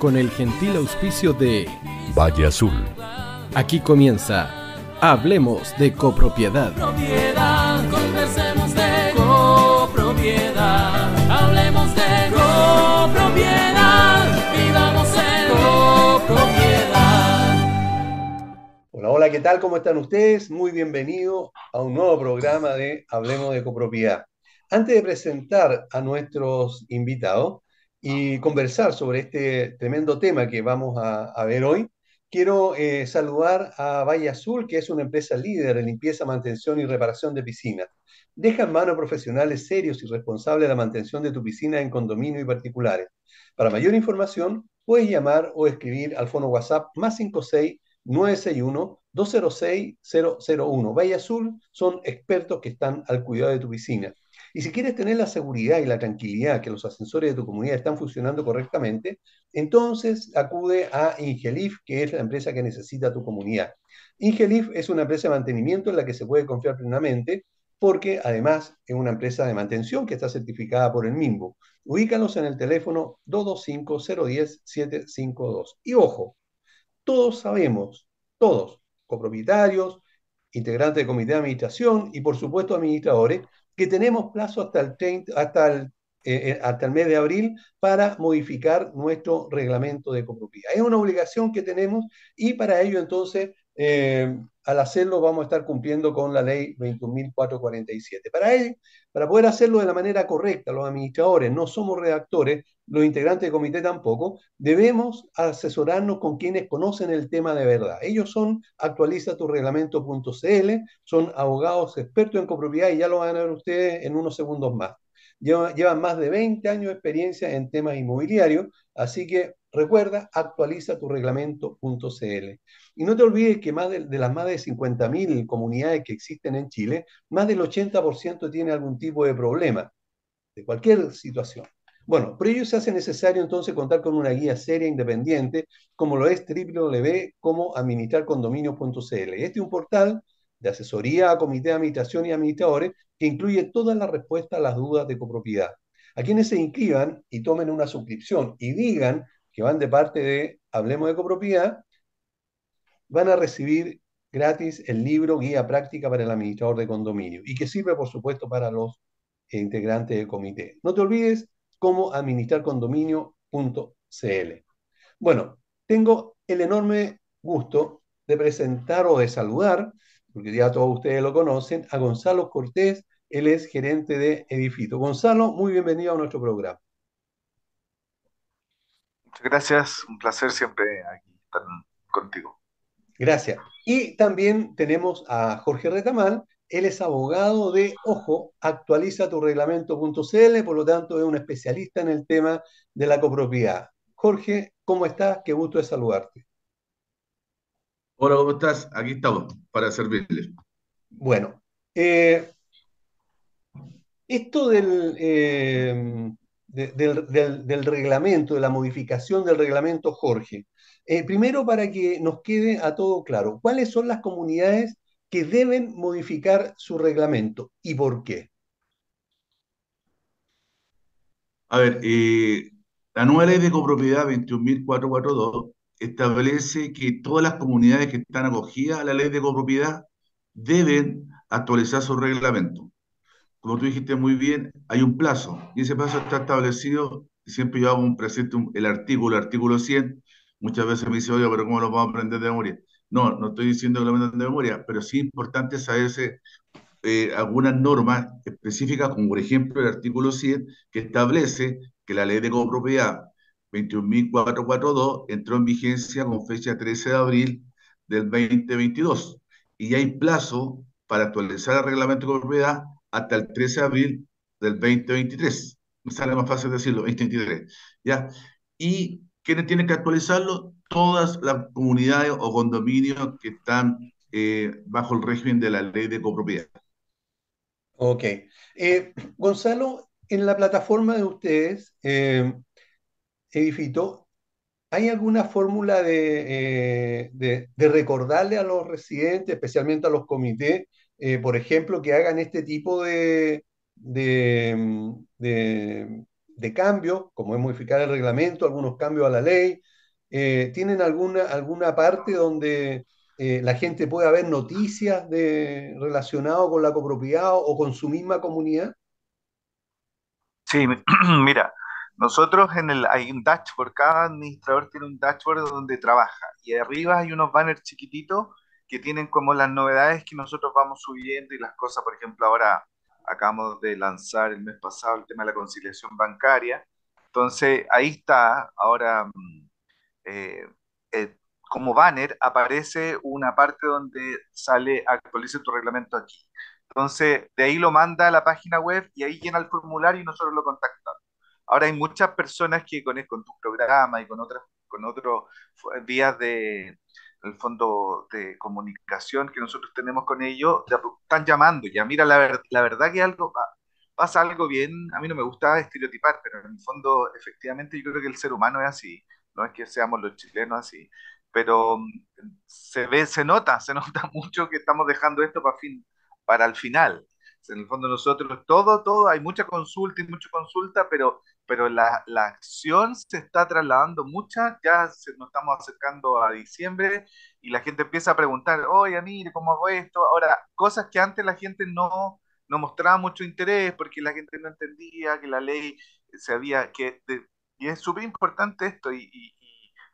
con el gentil auspicio de Valle Azul. Aquí comienza Hablemos de copropiedad. Propiedad, conversemos de copropiedad. Hablemos de copropiedad. Vivamos en copropiedad. Hola, hola, ¿qué tal? ¿Cómo están ustedes? Muy bienvenidos a un nuevo programa de Hablemos de copropiedad. Antes de presentar a nuestros invitados y conversar sobre este tremendo tema que vamos a, ver hoy, quiero eh, saludar a Valle Azul, que es una empresa líder en limpieza, mantención y reparación de piscinas. Deja en manos profesionales serios y responsables la mantención de tu piscina en condominio y particulares. Para mayor información, puedes llamar o escribir al fono WhatsApp más 56 961 206 001. Valle Azul son expertos que están al cuidado de tu piscina. Y si quieres tener la seguridad y la tranquilidad que los ascensores de tu comunidad están funcionando correctamente, entonces acude a Ingelif, que es la empresa que necesita tu comunidad. Ingelif es una empresa de mantenimiento en la que se puede confiar plenamente porque además es una empresa de mantención que está certificada por el MIMBO. Ubícalos en el teléfono 225-010-752. Y ojo, todos sabemos, todos, copropietarios, integrantes del comité de administración y por supuesto administradores, que tenemos plazo hasta el, 30, hasta el, eh, eh, hasta el mes de abril para modificar nuestro reglamento de copropiedad. Es una obligación que tenemos y para ello entonces, eh, al hacerlo, vamos a estar cumpliendo con la ley 21.447. Para ello, para poder hacerlo de la manera correcta, los administradores no somos redactores, los integrantes del comité tampoco, debemos asesorarnos con quienes conocen el tema de verdad. Ellos son actualizaturreglamento.cl, son abogados expertos en copropiedad y ya lo van a ver ustedes en unos segundos más. Llevan, más de 20 años de experiencia en temas inmobiliarios, así que recuerda, actualizaturreglamento.cl. Y no te olvides que más de, las más de 50.000 comunidades que existen en Chile, más del 80% tiene algún tipo de problema, de cualquier situación. Bueno, por ello se hace necesario entonces contar con una guía seria e independiente, como lo es www.comoadministrarcondominios.cl. Este es un portal de asesoría a comité de administración y administradores que incluye todas las respuestas a las dudas de copropiedad. A quienes se inscriban y tomen una suscripción y digan que van de parte de Hablemos de Copropiedad, van a recibir gratis el libro Guía Práctica para el Administrador de Condominio y que sirve, por supuesto, para los integrantes del comité. No te olvides cómo administrarcondominio.cl. Bueno, tengo el enorme gusto de presentar o de saludar, porque ya todos ustedes lo conocen, a Gonzalo Cortés, él es gerente de Edifito. Gonzalo, muy bienvenido a nuestro programa. Muchas gracias, un placer siempre aquí estar contigo. Gracias. Y también tenemos a Jorge Retamal, él es abogado de, ojo, actualiza tu reglamento.cl, por lo tanto es un especialista en el tema de la copropiedad. Jorge, ¿cómo estás? Qué gusto de saludarte. Hola, ¿cómo estás? Aquí estamos para servirles. Bueno, eh, esto del, eh, de, del, del, del, reglamento, de la modificación del reglamento, Jorge, eh, primero para que nos quede a todo claro, ¿cuáles son las comunidades que deben modificar su reglamento y por qué? A ver, eh, la nueva ley de copropiedad 21.442 establece que todas las comunidades que están acogidas a la ley de copropiedad deben actualizar su reglamento. Como tú dijiste muy bien, hay un plazo y ese plazo está establecido, siempre yo hago un presente el artículo, el artículo 100, muchas veces me dice, oye, pero ¿cómo lo vamos a aprender de memoria? No, no estoy diciendo que lo aprendan de memoria, pero sí es importante saberse eh, algunas normas específicas, como por ejemplo el artículo 100, que establece que la ley de copropiedad 21.442 entró en vigencia con fecha 13 de abril del 2022 y hay plazo para actualizar el reglamento de copropiedad hasta el 13 de abril del 2023. Me sale más fácil decirlo, 2023. ¿ya? ¿Y quiénes tienen que actualizarlo? Todas las comunidades o condominios que están eh, bajo el régimen de la ley de copropiedad. Ok. Eh, Gonzalo, en la plataforma de ustedes, eh, Edifito, ¿hay alguna fórmula de, eh, de, recordarle a los residentes, especialmente a los comités, eh, por ejemplo, que hagan este tipo de, de, de cambio, como es modificar el reglamento, algunos cambios a la ley. Eh, ¿Tienen alguna, alguna parte donde eh, la gente pueda ver noticias de, relacionadas con la copropiedad o con su misma comunidad? Sí, mira, nosotros en el, hay un dashboard, cada administrador tiene un dashboard donde trabaja y arriba hay unos banners chiquititos que tienen como las novedades que nosotros vamos subiendo y las cosas, por ejemplo, ahora acabamos de lanzar el mes pasado el tema de la conciliación bancaria, entonces ahí está, ahora mm, eh, eh, como banner aparece una parte donde sale actualice tu reglamento aquí. Entonces, de ahí lo manda a la página web y ahí llena el formulario y nosotros lo contactamos. Ahora hay muchas personas que con, con tu programa y con otras con otros vías de el fondo de comunicación que nosotros tenemos con ellos, están llamando ya. Mira, la, la verdad que algo pasa algo bien, a mí no me gusta estereotipar, pero en el fondo efectivamente yo creo que el ser humano es así, no es que seamos los chilenos así, pero mm, se ve, se nota, se nota mucho que estamos dejando esto para, fin, para el final. En el fondo nosotros, todo, todo, hay mucha consulta y mucha consulta, pero, pero la, la acción se está trasladando mucha, ya se, nos estamos acercando a diciembre y la gente empieza a preguntar, oye, mire, ¿cómo hago esto? Ahora, cosas que antes la gente no, no mostraba mucho interés porque la gente no entendía que la ley se había, que, y es súper importante esto, y, y,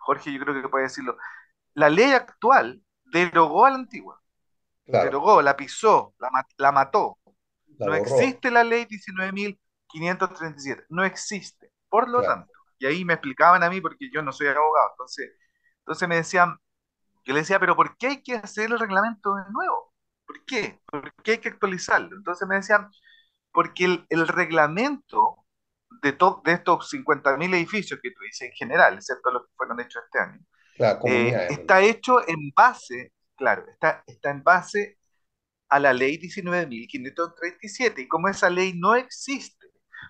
Jorge yo creo que puede decirlo, la ley actual derogó a la antigua, derogó, la pisó, la, la mató, no existe la ley 19.537, no existe. Por lo tanto, y ahí me explicaban a mí porque yo no soy abogado, entonces, entonces me decían, yo le decía, pero ¿por qué hay que hacer el reglamento de nuevo? ¿Por qué? ¿Por qué hay que actualizarlo? Entonces me decían, porque el, el reglamento de, de estos 50.000 edificios que tú dices en general, excepto los que fueron hechos este año, eh, está hecho en base, claro, está, está en base a la ley 19.537 y como esa ley no existe,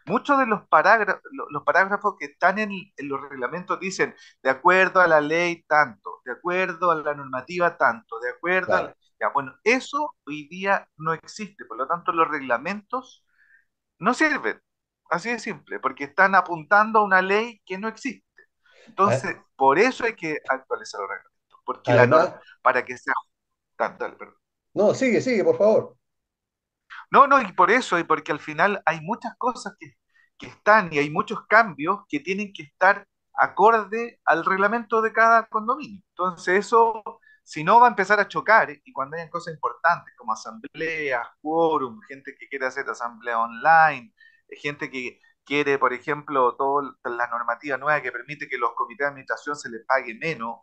muchos de los parágrafos, los parágrafos que están en, los reglamentos dicen de acuerdo a la ley tanto, de acuerdo a la normativa tanto, de acuerdo a ya, bueno, eso hoy día no existe, por lo tanto los reglamentos no sirven, así de simple, porque están apuntando a una ley que no existe. Entonces, ah. por eso hay que actualizar los reglamentos, porque la norma, para que sea... Dale, perdón. No, sigue, sigue, por favor. No, no, y por eso, y porque al final hay muchas cosas que, que están y hay muchos cambios que tienen que estar acorde al reglamento de cada condominio. Entonces eso, si no, va a empezar a chocar y cuando hayan cosas importantes como asambleas, quórum, gente que quiere hacer asamblea online, gente que quiere, por ejemplo, toda la normativa nueva que permite que los comités de administración se les pague menos,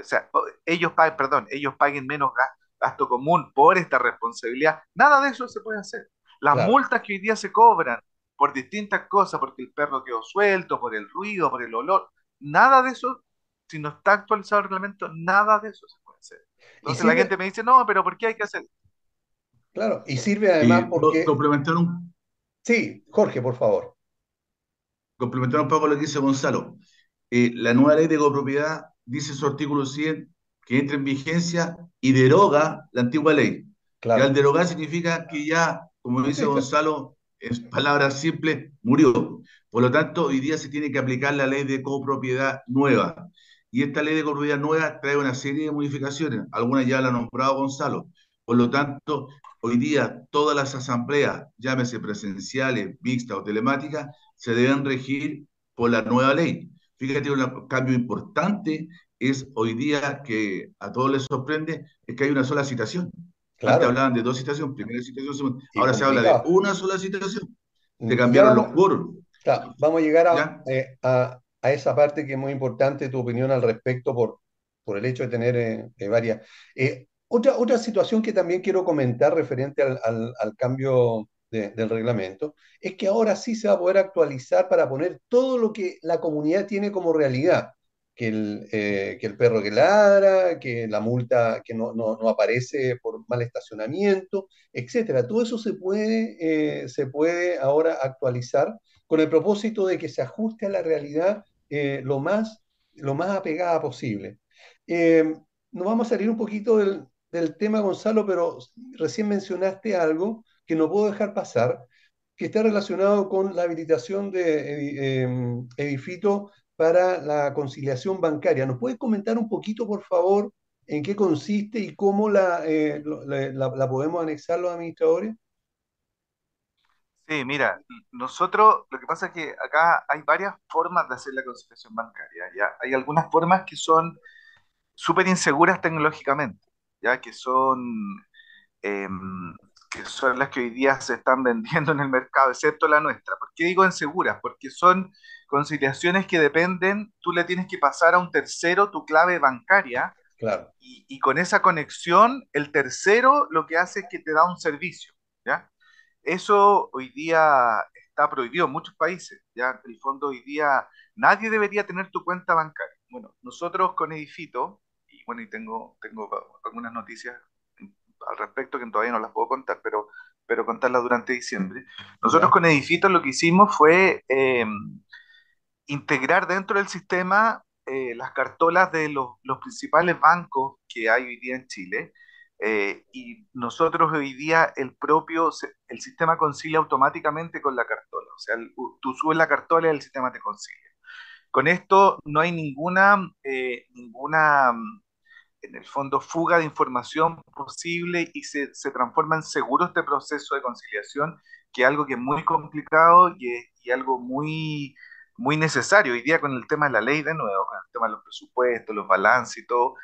o sea, ellos paguen, perdón, ellos paguen menos gasto gasto común por esta responsabilidad, nada de eso se puede hacer. Las multas que hoy día se cobran por distintas cosas, porque el perro quedó suelto, por el ruido, por el olor, nada de eso, si no está actualizado el reglamento, nada de eso se puede hacer. Entonces la gente me dice, no, pero ¿por qué hay que hacer? Claro, y sirve además porque... Complementar un... Sí, Jorge, por favor. Complementar un poco lo que dice Gonzalo. Eh, la nueva ley de copropiedad dice su artículo 100 que entra en vigencia y deroga la antigua ley. Claro. Y al derogar significa que ya, como dice Gonzalo, en palabras simples, murió. Por lo tanto, hoy día se tiene que aplicar la ley de copropiedad nueva. Y esta ley de copropiedad nueva trae una serie de modificaciones, algunas ya la ha nombrado Gonzalo. Por lo tanto, hoy día todas las asambleas, llámese presenciales, mixtas o telemáticas, se deben regir por la nueva ley. Fíjate, un cambio importante es hoy día que a todos les sorprende, es que hay una sola citación. Claro. Antes hablaban de dos citaciones, primera citación, segunda. Ahora se habla de una sola citación. Se cambiaron los quórum. vamos a llegar eh, a, a, esa parte que es muy importante, tu opinión al respecto por, por el hecho de tener eh, eh, varias. otra, otra situación que también quiero comentar referente al, al, al cambio del reglamento, es que ahora sí se va a poder actualizar para poner todo lo que la comunidad tiene como realidad que el, eh, que el perro que ladra, que la multa que no, no, no, aparece por mal estacionamiento, etcétera. Todo eso se puede, eh, se puede ahora actualizar con el propósito de que se ajuste a la realidad eh, lo, más, lo más apegada posible. nos vamos a salir un poquito del, del tema, Gonzalo, pero recién mencionaste algo que no puedo dejar pasar, que está relacionado con la habilitación de eh, Edifito para la conciliación bancaria. ¿Nos puedes comentar un poquito, por favor, en qué consiste y cómo la, eh, la, la podemos anexar los administradores? Sí, mira, nosotros, lo que pasa es que acá hay varias formas de hacer la conciliación bancaria, ¿ya? Hay algunas formas que son súper inseguras tecnológicamente, ¿ya? Que son, em, que son las que hoy día se están vendiendo en el mercado, excepto la nuestra. ¿Por qué digo inseguras? Porque son conciliaciones que dependen, tú le tienes que pasar a un tercero tu clave bancaria Claro, y, y con esa conexión, el tercero lo que hace es que te da un servicio, ¿ya? Eso hoy día está prohibido en muchos países. Ya, en el fondo, hoy día nadie debería tener tu cuenta bancaria. Bueno, nosotros con Edifito, y bueno, y tengo, tengo algunas noticias al respecto que todavía no las puedo contar, pero, pero contarlas durante diciembre. Nosotros con Edifito lo que hicimos fue eh, integrar dentro del sistema eh, las cartolas de los, los principales bancos que hay hoy día en Chile eh, y nosotros hoy día el propio, el sistema concilia automáticamente con la cartola. O sea, el- tú subes la cartola y el sistema te concilia. Con esto no hay ninguna, eh, ninguna, mm, en el fondo, fuga de información posible y se, se transforma en seguro este proceso de conciliación, que es algo que es muy complicado y, y algo muy, muy necesario. Hoy día con el tema de la ley, de nuevo, con el tema de los presupuestos, los balances y todo,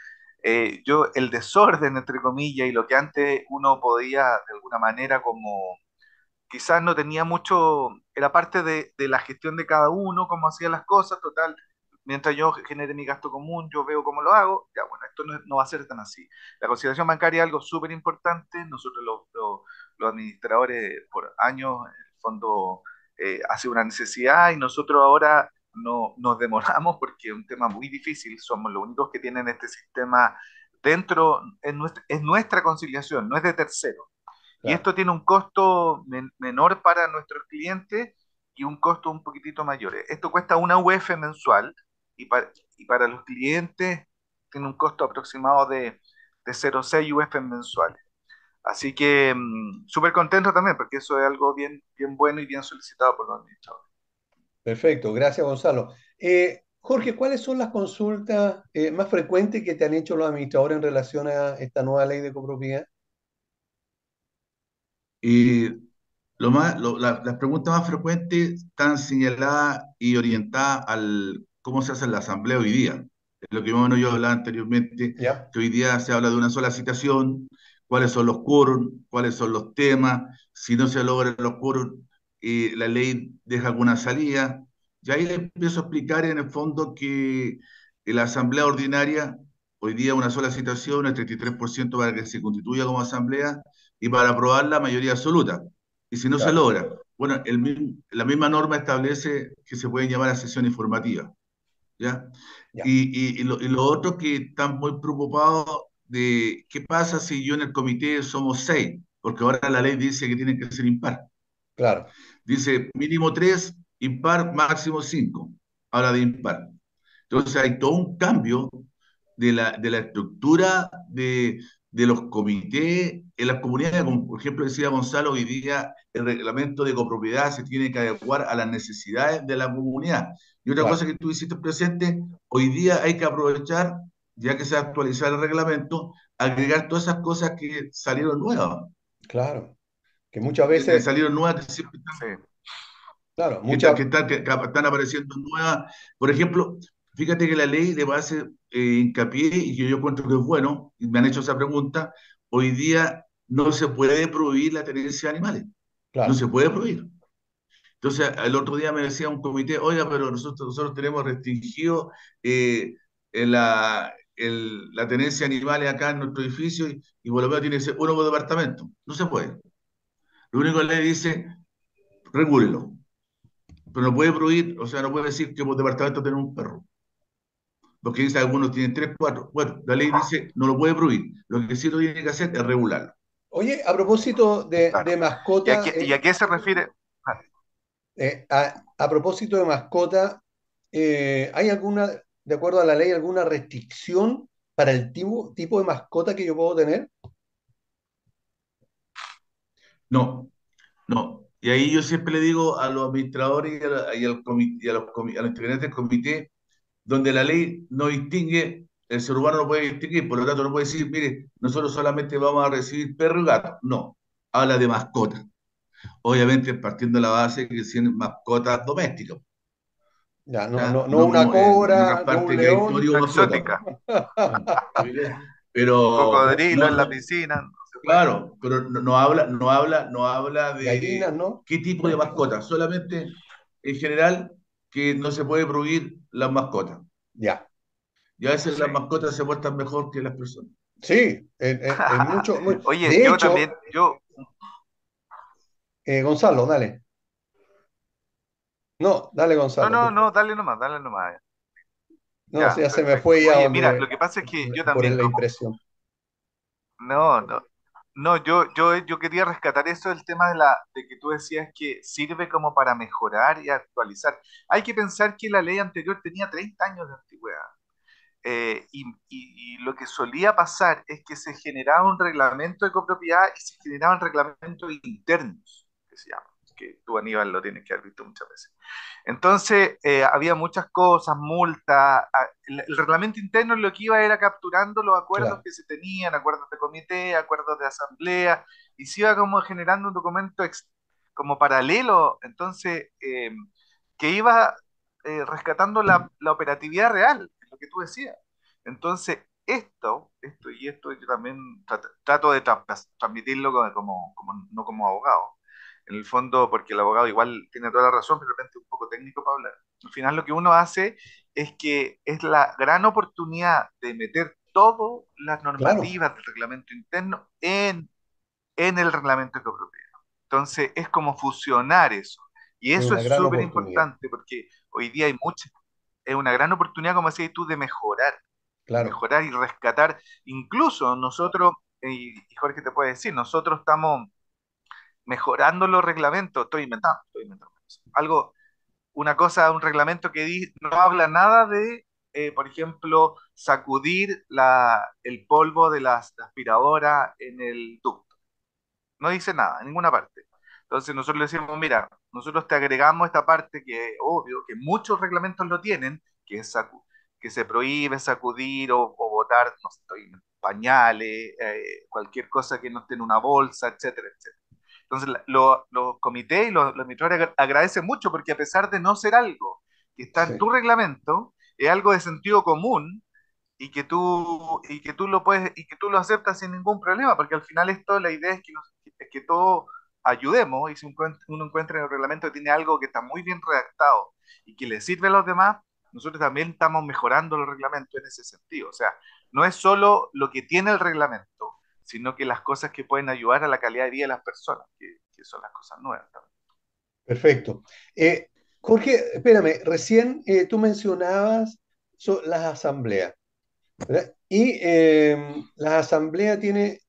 eh, yo, el desorden, entre comillas, y lo que antes uno podía de alguna manera como quizás no tenía mucho, era parte de, de la gestión de cada uno, cómo hacía las cosas, total, mientras yo genere mi gasto común, yo veo cómo lo hago, ya bueno, esto no, no va a ser tan así. La conciliación bancaria es algo súper importante, nosotros los, los- los administradores por años, en el fondo, eh, hace una necesidad y nosotros ahora no, nos demoramos porque es un tema muy difícil, somos los únicos que tienen este sistema dentro, es nuestra, es nuestra conciliación, no es de terceros. Y claro. esto tiene un costo men- menor para nuestros clientes y un costo un poquitito mayor. Esto cuesta una UF mensual y, pa- y para los clientes tiene un costo aproximado de, de 0,6 UF mensuales. Así que mm, súper contento también porque eso es algo bien, bien bueno y bien solicitado por los administradores. Perfecto, gracias Gonzalo. Eh, Jorge, ¿cuáles son las consultas eh, más frecuentes que te han hecho los administradores en relación a esta nueva ley de copropiedad? Y lo más, lo- la- las preguntas más frecuentes están señaladas y orientadas al cómo se hace la asamblea hoy día. Es lo que más o menos yo hablaba anteriormente, ¿Ya? que hoy día se habla de una sola citación, cuáles son los quórum, cuáles son los temas, si no se logran los quórum, eh, la ley deja alguna salida. Y ahí le empiezo a explicar en el fondo que la asamblea ordinaria, hoy día una sola citación, el 33% para que se constituya como asamblea, y para aprobar la mayoría absoluta. Y si no se logra, bueno, el, la misma norma establece que se pueden llamar a sesión informativa, ¿ya? ya, Y, y, y lo, y lo otro que están muy preocupados de qué pasa si yo en el comité somos seis, porque ahora la ley dice que tienen que ser impar. claro, Dice mínimo tres, impar, máximo cinco. Habla de impar. Entonces hay todo un cambio de la, de la estructura de, de los comités en las comunidades, como por ejemplo decía Gonzalo, hoy día el reglamento de copropiedad se tiene que adecuar a las necesidades de la comunidad. Y otra cosa que tú hiciste presente, hoy día hay que aprovechar, ya que se ha actualizado el reglamento, agregar todas esas cosas que salieron nuevas, claro. Que muchas que, que veces, salieron nuevas, que siempre Sí. claro, muchas, que, que- que están apareciendo nuevas. Por ejemplo, fíjate que la ley le hacer eh, hincapié, y que yo encuentro que es bueno, y me han hecho esa pregunta, hoy día no se puede prohibir la tenencia de animales, no se puede prohibir. Entonces, el otro día me decía un comité, oiga, pero nosotros, nosotros tenemos restringido eh, en la, el- la tenencia de animales acá en nuestro edificio y, y por lo menos tiene que ser uno por departamento. No se puede. Lo único que la ley dice, regúlelo. Pero no puede prohibir, o sea, no puede decir que por departamento tenemos un perro. Porque dice algunos tienen tres, cuatro. Bueno, la ley dice no lo puede prohibir. Lo que sí lo tiene que hacer es regularlo. Oye, a propósito de, de Claro. ¿Y a mascota, qué, y eh, a qué se refiere? Ah, eh, a, a propósito de mascota, eh, ¿hay alguna, de acuerdo a la ley, alguna restricción para el tipo, tipo de mascota que yo puedo tener? No, no. Y ahí yo siempre le digo a los administradores y a, la- y al comi- y a los, comi- a los integrantes del comité, donde la ley no distingue, el ser humano no puede distinguir, por lo tanto no puede decir, mire, nosotros solamente vamos a recibir perro y gato. No, habla de mascotas. Obviamente partiendo de la base que tienen mascotas domésticas. Ya, no, ¿ya? no, no una cobra, no un león. Pero Cocodrilo no, en la piscina. claro, pero no, no habla, no habla, no habla de Gallinas, ¿no? qué tipo de mascota, solamente en general que no se puede prohibir las mascotas. Ya. Y a veces las mascotas se portan mejor que las personas. Sí, en, en- en mucho, mu- Oye, de yo hecho, también, yo, eh, Gonzalo, dale. No, dale, no, Gonzalo. no, tú. no, dale nomás, dale nomás. No, Ya, se me fue ya Oye, mira, lo que pasa es que yo por también, la como- impresión. no, no, no, yo, yo, yo quería rescatar eso del tema de la, de que tú decías que sirve como para mejorar y actualizar. Hay que pensar que la ley anterior tenía 30 años de antigüedad. Eh, y, y- y lo que solía pasar es que se generaba un reglamento de copropiedad y se generaban reglamentos internos, que se llaman, que tú, Aníbal, lo tienes que haber visto muchas veces. Entonces, eh, había muchas cosas, multas. a- El, el reglamento interno lo que iba era capturando los acuerdos Claro. que se tenían, acuerdos de comité, acuerdos de asamblea, y se iba como generando un documento ex- como paralelo, entonces, eh, que iba eh, rescatando la, la operatividad real, es lo que tú decías. Entonces, esto, esto y esto yo también trato, trato de tra- transmitirlo como- no como abogado. En el fondo, porque el abogado igual tiene toda la razón, pero de repente es un poco técnico para hablar. Al final lo que uno hace es que es la gran oportunidad de meter todas las normativas del reglamento interno en, en el reglamento de copropiedad. Entonces, es como fusionar eso. Y Es eso es súper importante porque hoy día hay mucha, es una gran oportunidad, como decías tú, de mejorar, Claro, mejorar y rescatar. Incluso nosotros, y y Jorge te puede decir, nosotros estamos mejorando los reglamentos, estoy inventando, estoy inventando. Algo, una cosa, un reglamento que di- no habla nada de, eh, por ejemplo, sacudir la, el polvo de las aspiradoras en el ducto. No dice nada, en ninguna parte. Entonces nosotros le decimos, mira, nosotros te agregamos esta parte que obvio, que muchos reglamentos lo tienen, que es que se prohíbe sacudir o, o botar, no sé, pañales, eh, cualquier cosa que no esté en una bolsa, etcétera, etcétera. Entonces la- lo- los comités y los, los agradecen mucho porque a pesar de no ser algo que está Sí. en tu reglamento, es algo de sentido común y que tú y que tú lo puedes y que tú lo aceptas sin ningún problema porque al final esto la idea es que nos- es que todos ayudemos y si uno encuentra en el reglamento que tiene algo que está muy bien redactado y que le sirve a los demás nosotros también estamos mejorando los reglamentos en ese sentido o sea no es solo lo que tiene el reglamento sino que las cosas que pueden ayudar a la calidad de vida de las personas que, son las cosas nuevas también. perfecto. Eh, Jorge, espérame, recién eh, tú mencionabas las asambleas. Y eh, la asamblea tiene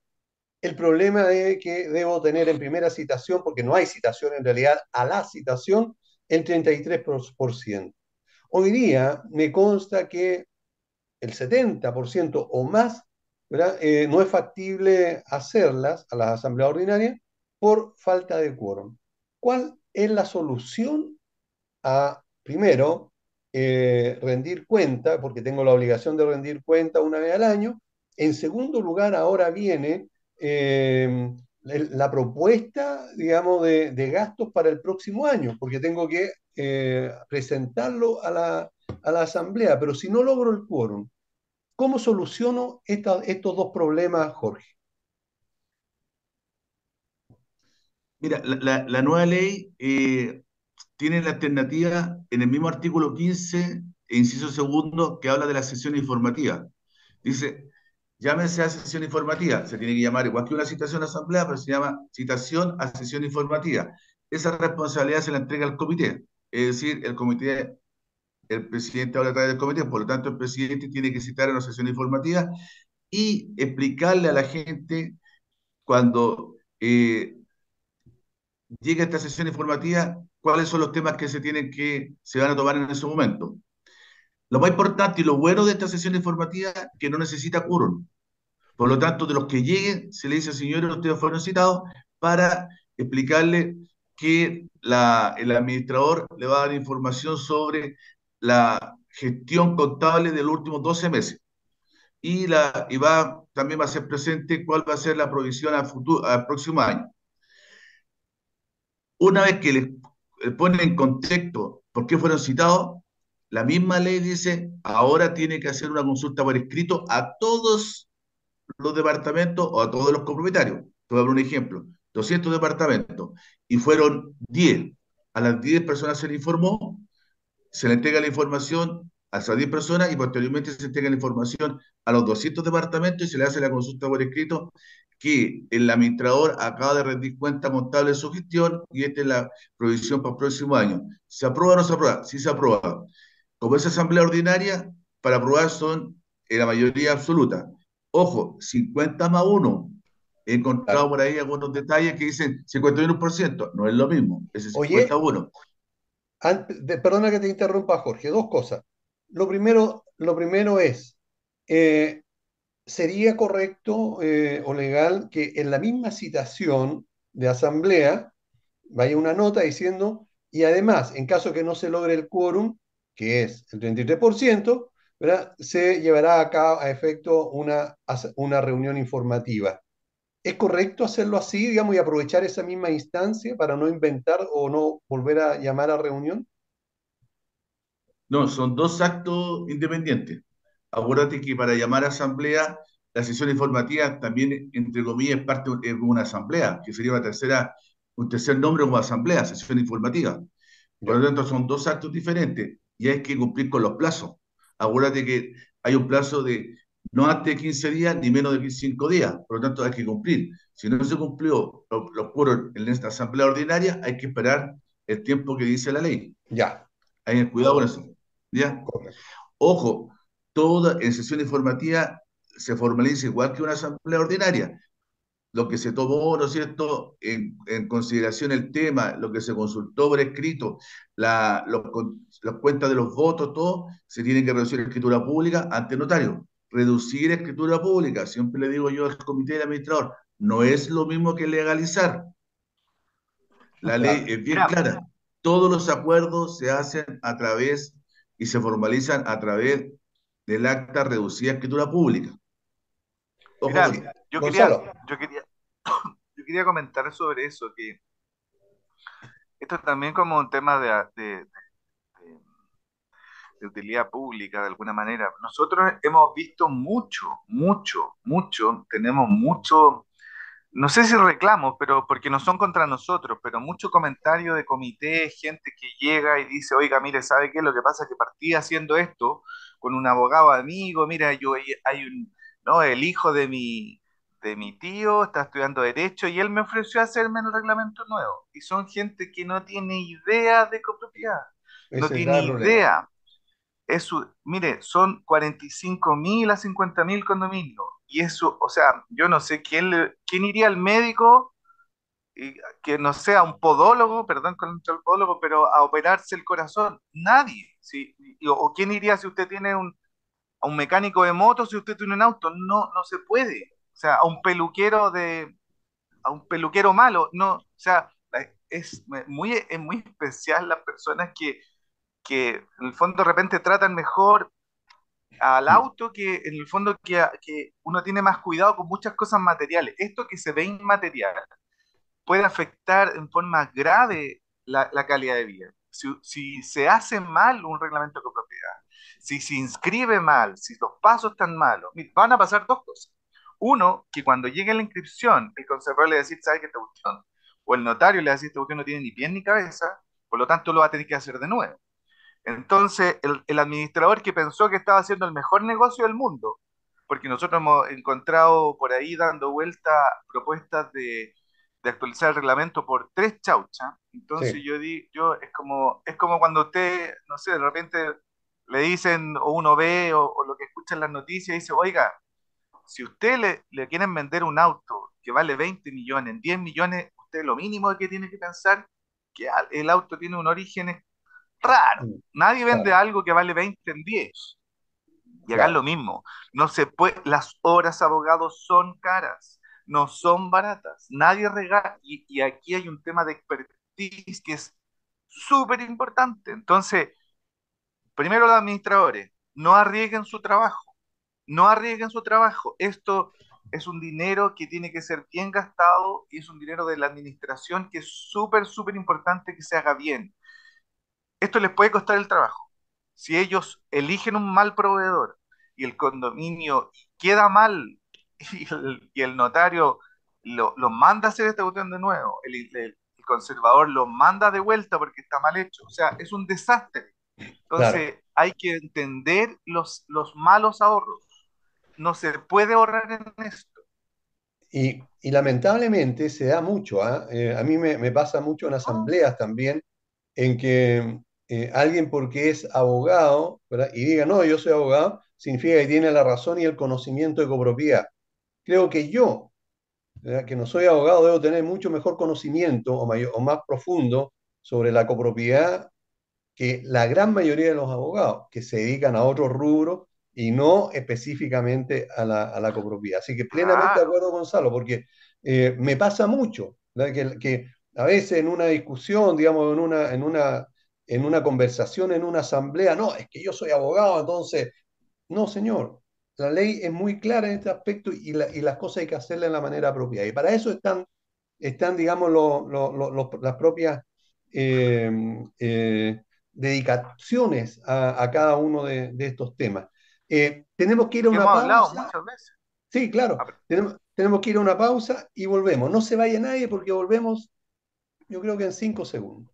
el problema de que debo tener en primera citación, porque no hay citación en realidad, a la citación, el 33%. Hoy día me consta que el 70% o más. Eh, no es factible hacerlas a las asambleas ordinarias por falta de quórum. ¿Cuál es la solución a, primero, eh, rendir cuenta, porque tengo la obligación de rendir cuenta una vez al año? En segundo lugar, ahora viene el- la propuesta, digamos, de, de gastos para el próximo año, porque tengo que eh, presentarlo a la, a la asamblea, pero si no logro el quórum, ¿cómo soluciono estos dos problemas, Jorge? Mira, la nueva ley eh, tiene la alternativa en el mismo artículo 15, e inciso segundo, que habla de la sesión informativa. Dice, llámese a sesión informativa, se tiene que llamar igual que una citación a asamblea, pero se llama citación a sesión informativa. Esa responsabilidad se la entrega al comité, es decir, el comité, el presidente habla a través del comité, por lo tanto el presidente tiene que citar a una sesión informativa y explicarle a la gente cuando eh, llegue a esta sesión informativa cuáles son los temas que se tienen que, se van a tomar en ese momento. Lo más importante y lo bueno de esta sesión informativa es que no necesita quórum. Por lo tanto, de los que lleguen, se le dice, señores, ustedes fueron citados para explicarle que la, el administrador le va a dar información sobre la gestión contable de los últimos 12 meses. Y, la, y va, también va a ser presente cuál va a ser la provisión al, futuro, al próximo año. Una vez que les, les ponen en contexto por qué fueron citados, la misma ley dice, ahora tiene que hacer una consulta por escrito a todos los departamentos o a todos los copropietarios. Te voy a dar un ejemplo. 200 departamentos y fueron 10. A las 10 personas se le informó, se le entrega la información a esas 10 personas y posteriormente se entrega la información a los 200 departamentos y se le hace la consulta por escrito que el administrador acaba de rendir cuenta contable de su gestión y esta es la provisión para el próximo año. ¿Se aprueba o no se aprueba? Sí se aprueba. Como es asamblea ordinaria, para aprobar son en la mayoría absoluta. Ojo, 50 más 1, He encontrado por ahí algunos detalles que dicen 51%, no es lo mismo, es 51. Oye, perdona que te interrumpa, Jorge, dos cosas. Lo primero, lo primero es, eh, ¿sería correcto eh, o legal que en la misma citación de asamblea vaya una nota diciendo, y además, en caso que no se logre el quórum, que es el 33%, ¿verdad? se llevará a cabo a efecto una, una reunión informativa. ¿Es correcto hacerlo así, digamos, y aprovechar esa misma instancia para no inventar o no volver a llamar a reunión? No, son dos actos independientes. Acuérdate que para llamar a asamblea, la sesión informativa también, entre comillas, es parte de una asamblea, que sería una tercera, un tercer nombre como asamblea, sesión informativa. Por lo tanto, son dos actos diferentes y hay que cumplir con los plazos. Acuérdate que hay un plazo de no antes de 15 días ni menos de 5 días. Por lo tanto, hay que cumplir. Si no se cumplió los puros en esta asamblea ordinaria, hay que esperar el tiempo que dice la ley. Ya. Hay que cuidado con eso. ¿Ya? Ojo, toda en sesión informativa se formaliza igual que una asamblea ordinaria. Lo que se tomó, ¿no es cierto?, en, en consideración el tema, lo que se consultó por escrito, la, los, las cuentas de los votos, todo, se tiene que reducir la escritura pública ante notario reducir escritura pública, siempre le digo yo al comité de administrador, no es lo mismo que legalizar. La ley es bien clara. Todos los acuerdos se hacen a través y se formalizan a través del acta reducida de escritura pública. yo, quería, yo, quería, yo quería comentar sobre eso, que esto también como un tema de de utilidad pública de alguna manera. Nosotros hemos visto mucho, mucho, mucho, tenemos mucho, no sé si reclamos, pero porque no son contra nosotros, pero mucho comentario de comité, gente que llega y dice, oiga, mire, ¿sabe qué? Lo que pasa es que partí haciendo esto con un abogado amigo, mira, yo hay un, no, el hijo de mi, de mi tío está estudiando Derecho y él me ofreció hacerme el reglamento nuevo. Y son gente que no tiene idea de copropiedad, no tiene idea mire, son 45 mil a 50 mil condominios. Y eso, o sea, yo no sé quién, quién iría al médico, y, que no sea un podólogo, perdón con el podólogo, pero a operarse el corazón. Nadie. ¿sí? o, quién iría si usted tiene un, a un mecánico de moto, si usted tiene un auto. No, no se puede. O sea, a un peluquero de, a un peluquero malo. No, o sea, es muy, es muy especial las personas que que en el fondo de repente tratan mejor al auto que en el fondo que, que uno tiene más cuidado con muchas cosas materiales. Esto que se ve inmaterial puede afectar en forma grave la, la calidad de vida. Si, si, se hace mal un reglamento de copropiedad, si se inscribe mal, si los pasos están malos, van a pasar dos cosas. Uno, que cuando llegue la inscripción, el conservador le va a decir, ¿sabe qué esta cuestión? O el notario le va a decir, esta cuestión no tiene ni pie ni cabeza, por lo tanto lo va a tener que hacer de nuevo. Entonces, el, administrador que pensó que estaba haciendo el mejor negocio del mundo, porque nosotros hemos encontrado por ahí dando vuelta propuestas de, actualizar el reglamento por tres chauchas. Entonces yo di, yo es como, es como cuando usted, no sé, de repente le dicen, o uno ve, o, lo que escucha en las noticias, dice, oiga, si usted le, le quieren vender un auto que vale 20 millones, 10 millones, usted lo mínimo que tiene que pensar que el auto tiene un origen raro. Mm. Nadie vende algo que vale 20 en 10. Y hagan lo mismo. No se puede, las horas abogados son caras, no son baratas. Nadie regala. Y, aquí hay un tema de expertise que es súper importante. Entonces, primero los administradores, no arriesguen su trabajo, no arriesguen su trabajo. Esto es un dinero que tiene que ser bien gastado y es un dinero de la administración que es súper, súper importante que se haga bien. Esto les puede costar el trabajo. Si ellos eligen un mal proveedor y el condominio queda mal y el, notario lo, manda a hacer esta cuestión de nuevo, el, el, conservador lo manda de vuelta porque está mal hecho. O sea, es un desastre. Entonces, hay que entender los, los malos ahorros. No se puede ahorrar en esto. Y, y lamentablemente se da mucho. ¿ah? Eh, a mí me, me, pasa mucho en asambleas también, en que eh, alguien porque es abogado y diga, no, yo soy abogado, significa que tiene la razón y el conocimiento de copropiedad. Creo que yo, que no soy abogado, debo tener mucho mejor conocimiento o, mayor, o más profundo sobre la copropiedad que la gran mayoría de los abogados que se dedican a otros rubros y no específicamente a la, a la copropiedad. Así que plenamente de acuerdo, Gonzalo, porque eh, me pasa mucho que, que, a veces en una discusión, digamos, en una, en, una, en una conversación, en una asamblea, no, es que yo soy abogado, entonces, no, señor, la ley es muy clara en este aspecto y, y las cosas hay que hacerlas de la manera apropiada. Y para eso están, están digamos, las propias... Eh, eh, dedicaciones a, cada uno de, estos temas. Eh, tenemos que ir a una hemos pausa. muchas veces. Sí, claro. Tenemos, tenemos que ir a una pausa y volvemos. No se vaya nadie porque volvemos, yo creo que en cinco segundos.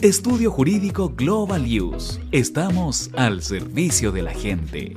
Estudio Jurídico Global Use. Estamos al servicio de la gente.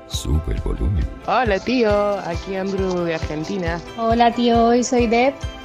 Sube el volumen. Hola tío, aquí Andrew de Argentina. Hola tío, hoy soy Deb.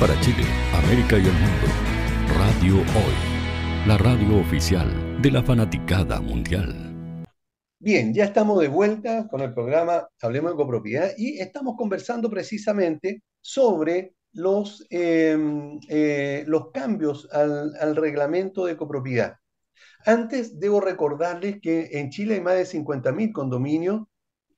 para Chile, América y el mundo. Radio Hoy, la radio oficial de la fanaticada mundial. Bien, ya estamos de vuelta con el programa Hablemos de Copropiedad y estamos conversando precisamente sobre los, em, eh, los cambios al, reglamento de copropiedad. Antes debo recordarles que en Chile hay más de 50.000 condominios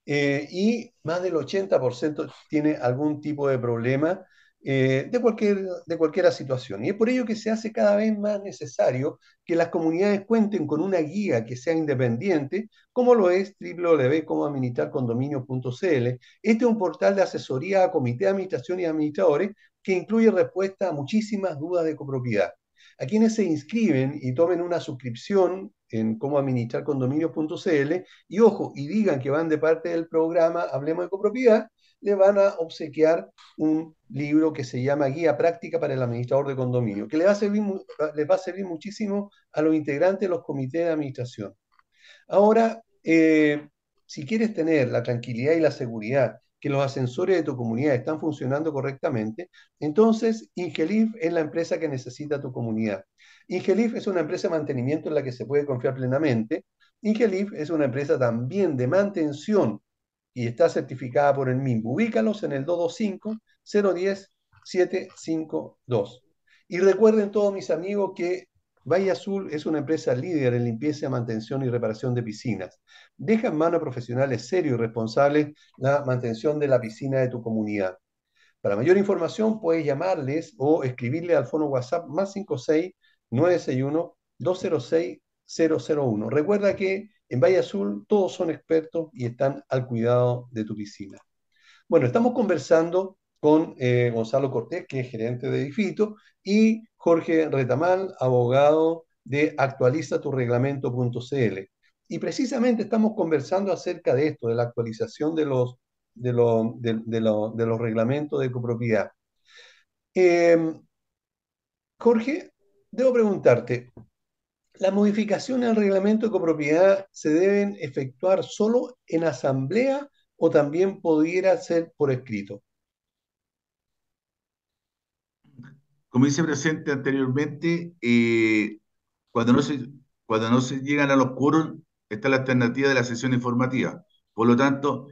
eh, y más del 80% tiene algún tipo de problema eh, de, cualquier, de cualquier situación. Y es por ello que se hace cada vez más necesario que las comunidades cuenten con una guía que sea independiente, como lo es www.comoadministrarcondominio.cl. Este es un portal de asesoría a comité de administración y administradores que incluye respuesta a muchísimas dudas de copropiedad. A quienes se inscriben y tomen una suscripción en comoadministrarcondominio.cl y ojo, y digan que van de parte del programa Hablemos de Copropiedad, le van a obsequiar un libro que se llama Guía Práctica para el Administrador de Condominio, que le va a servir, les va a servir muchísimo a los integrantes de los comités de administración. Ahora, eh, si quieres tener la tranquilidad y la seguridad que los ascensores de tu comunidad están funcionando correctamente, entonces Ingelif es la empresa que necesita tu comunidad. Ingelif es una empresa de mantenimiento en la que se puede confiar plenamente. Ingelif es una empresa también de mantención y está certificada por el MIM. Ubícalos en el 225-010-752. Y recuerden todos mis amigos que Valle Azul es una empresa líder en limpieza, mantención y reparación de piscinas. Deja en manos profesionales serios y responsables la mantención de la piscina de tu comunidad. Para mayor información puedes llamarles o escribirle al fono WhatsApp más 56 961 206 001. Recuerda que en Valle Azul todos son expertos y están al cuidado de tu piscina. Bueno, estamos conversando con eh, Gonzalo Cortés, que es gerente de Edifito, y Jorge Retamal, abogado de actualizatureglamento.cl. Y precisamente estamos conversando acerca de esto, de la actualización de los, de de, los reglamentos de copropiedad. Em, Jorge, debo preguntarte, las modificaciones al reglamento de copropiedad se deben efectuar solo en asamblea o también pudiera ser por escrito. Como dice presente anteriormente, eh, cuando, no se, cuando no se llegan a los quórum, está la alternativa de la sesión informativa. Por lo tanto,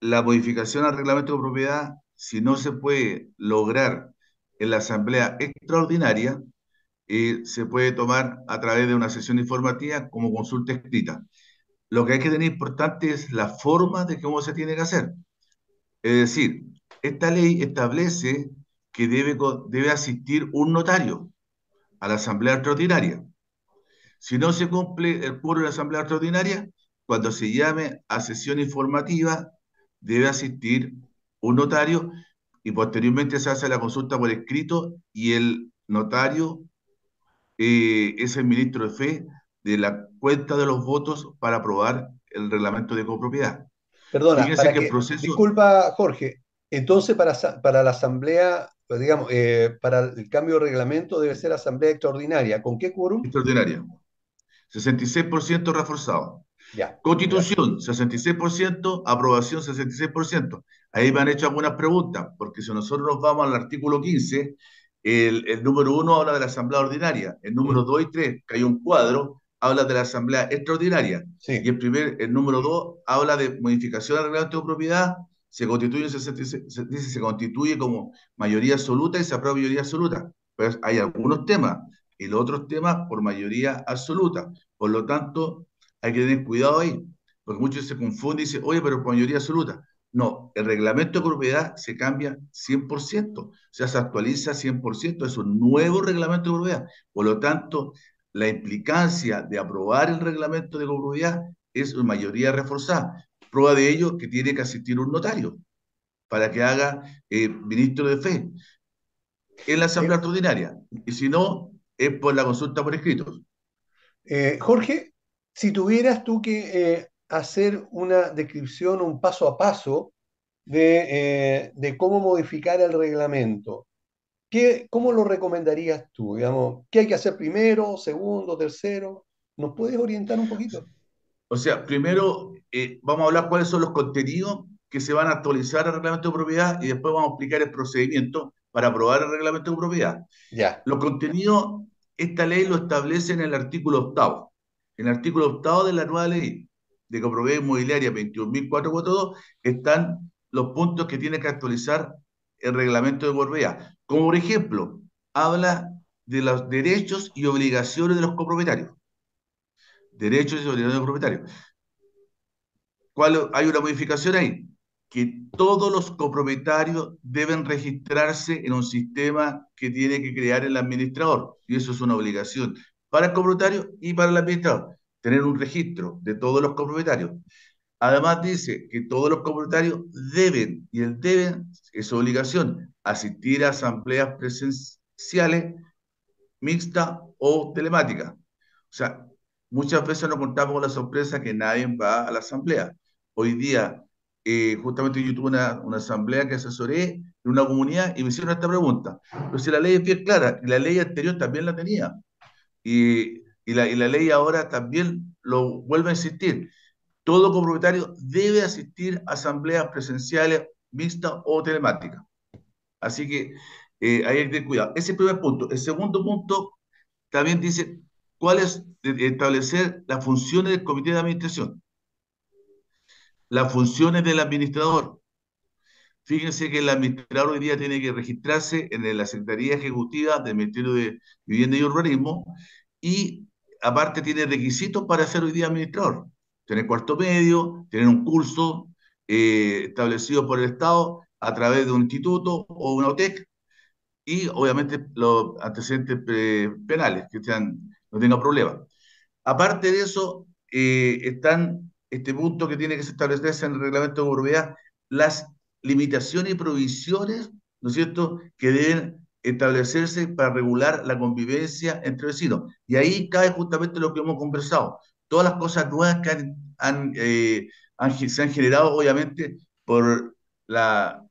la modificación al reglamento de propiedad, si no se puede lograr en la asamblea extraordinaria, se puede tomar a través de una sesión informativa como consulta escrita. Lo que hay que tener importante es la forma de cómo se tiene que hacer. Es decir, esta ley establece que debe, debe asistir un notario a la asamblea extraordinaria. Si no se cumple el quórum de la asamblea extraordinaria, cuando se llame a sesión informativa, debe asistir un notario y posteriormente se hace la consulta por escrito y el notario eh, es el ministro de fe de la cuenta de los votos para aprobar el reglamento de copropiedad. Perdona, disculpa Jorge, entonces para, para la asamblea, digamos, eh, para el cambio de reglamento debe ser asamblea extraordinaria. ¿Con qué quórum? Extraordinaria. 66% reforzado. Constitución, 66%, aprobación, 66%. Ahí me han hecho algunas preguntas, porque si nosotros nos vamos al artículo 15, el, número uno habla de la asamblea ordinaria, el número 2 y 3, que hay un cuadro, habla de la asamblea extraordinaria. Y el primer, el número 2 habla de modificación del reglamento de propiedad, se constituye, se, dice, se constituye como mayoría absoluta y se aprueba mayoría absoluta. Pues hay algunos temas y los otros temas por mayoría absoluta. Por lo tanto, hay que tener cuidado ahí, porque muchos se confunden y dicen, oye, pero por mayoría absoluta. No, el reglamento de propiedad se cambia 100%, o sea, se actualiza 100%, es un nuevo reglamento de propiedad. Por lo tanto, la implicancia de aprobar el reglamento de propiedad es una mayoría reforzada. Prueba de ello que tiene que asistir un notario para que haga eh, ministro de fe en la asamblea extraordinaria. Y si no, es por la consulta por escritos. Eh, Jorge, si tuvieras tú que eh, hacer una descripción, un paso a paso de, de cómo modificar el reglamento, ¿qué, ¿cómo lo recomendarías tú? Digamos, ¿Qué hay que hacer primero, segundo, tercero? ¿Nos puedes orientar un poquito? O sea, primero eh, vamos a hablar cuáles son los contenidos que se van a actualizar al reglamento de propiedad y después vamos a explicar el procedimiento para aprobar el reglamento de propiedad. Ya. Los contenidos, esta ley lo establece en el artículo octavo. En el artículo octavo de la nueva ley de copropiedad inmobiliaria 21.442 están los puntos que tiene que actualizar el reglamento de propiedad. Como por ejemplo, habla de los derechos y obligaciones de los copropietarios derechos y obligaciones de propietarios. ¿Cuál, hay una modificación ahí, que todos los copropietarios deben registrarse en un sistema que tiene que crear el administrador, y eso es una obligación para el copropietario y para el administrador, tener un registro de todos los copropietarios. Además dice que todos los copropietarios deben, y el deben es obligación, asistir a asambleas presenciales, mixtas o telemáticas. O sea, Muchas veces nos contamos con la sorpresa que nadie va a la asamblea. Hoy día, eh, justamente yo tuve una, una, asamblea que asesoré en una comunidad y me hicieron esta pregunta. Pero si la ley es bien clara, la ley anterior también la tenía, y, y, la, y la ley ahora también lo vuelve a insistir. Todo copropietario debe asistir a asambleas presenciales, mixtas o telemáticas. Así que eh, hay que tener cuidado. Ese es el primer punto. El segundo punto también dice cuál es establecer las funciones del comité de administración, las funciones del administrador. Fíjense que el administrador hoy día tiene que registrarse en la Secretaría Ejecutiva del Ministerio de Vivienda y Urbanismo y aparte tiene requisitos para ser hoy día administrador. Tener cuarto medio, tener un curso eh, establecido por el Estado a través de un instituto o una OTEC y obviamente los antecedentes eh, penales que sean no tenga problema. Aparte de eso, eh, están este punto que tiene que establecerse en el reglamento de propiedad, las limitaciones y provisiones, ¿no es cierto?, que deben establecerse para regular la convivencia entre vecinos. Y ahí cae justamente lo que hemos conversado. Todas las cosas nuevas que eh, se han generado, obviamente, por la,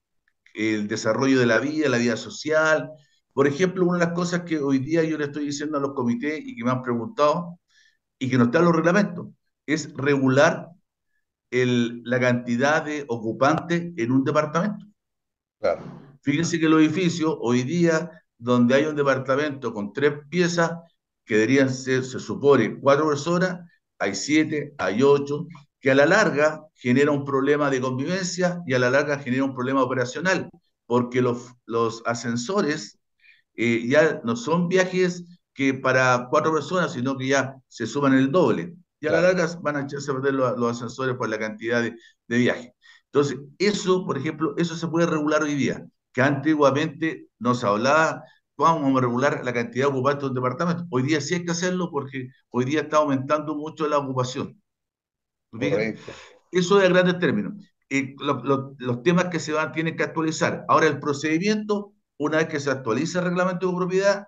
el desarrollo de la vida, la vida social, por ejemplo, una de las cosas que hoy día yo le estoy diciendo a los comités y que me han preguntado y que no está en los reglamentos, es regular el, la cantidad de ocupantes en un departamento. Claro. Fíjense que los edificios hoy día, donde hay un departamento con tres piezas, que deberían ser, se supone, cuatro personas, hay siete, hay ocho, que a la larga genera un problema de convivencia y a la larga genera un problema operacional, porque los, los ascensores eh, ya no son viajes que para cuatro personas, sino que ya se suman el doble. Y a la larga van a echarse a perder los, ascensores por la cantidad de, de viajes. Entonces, eso, por ejemplo, eso se puede regular hoy día. Que antiguamente nos hablaba, vamos a regular la cantidad de ocupantes de un departamento. Hoy día sí hay que hacerlo porque hoy día está aumentando mucho la ocupación. Eso es a grandes términos. Y los temas que se van tienen que actualizar. Ahora, el procedimiento, una vez que se actualiza el reglamento de propiedad,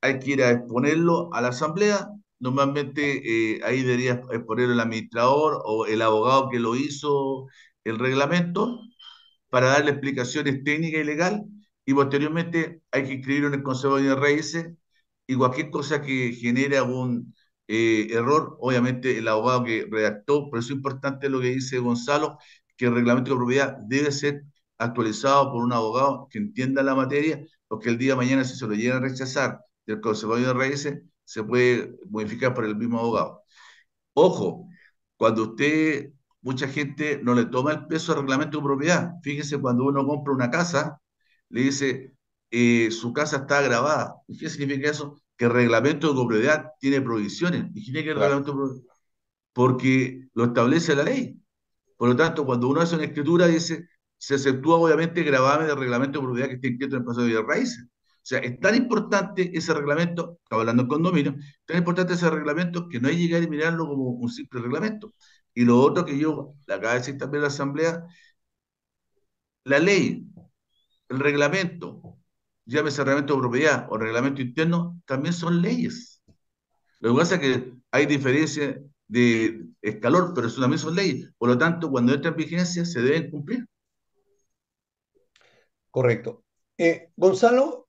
hay que ir a exponerlo a la asamblea. Normalmente eh, ahí debería exponerlo el administrador o el abogado que lo hizo el reglamento para darle explicaciones técnicas y legal y posteriormente hay que inscribirlo en el Consejo de Raíces y cualquier cosa que genere algún eh, error, obviamente el abogado que redactó, pero es importante lo que dice Gonzalo, que el reglamento de propiedad debe ser actualizado por un abogado que entienda la materia, porque el día de mañana si se lo llegan a rechazar del Consejo de Raíces, se puede modificar por el mismo abogado. Ojo, cuando usted, mucha gente no le toma el peso al reglamento de propiedad. Fíjese, cuando uno compra una casa, le dice, eh, su casa está grabada. qué significa eso? Que el reglamento de propiedad tiene provisiones. ¿Y tiene que el reglamento de propiedad? Porque lo establece la ley. Por lo tanto, cuando uno hace una escritura, dice, se exceptúa obviamente gravamen del reglamento de propiedad que está inscrito en el paso de raíces. O sea, es tan importante ese reglamento, estaba hablando en condominio, tan importante ese reglamento que no hay llegar y mirarlo como un simple reglamento. Y lo otro que yo, le acabo de decir también a la Asamblea, la ley, el reglamento, llámese reglamento de propiedad o reglamento interno, también son leyes. Lo que pasa es que hay diferencia de escalor, pero eso también son leyes. Por lo tanto, cuando entra en vigencia, se deben cumplir. Correcto. Eh, Gonzalo,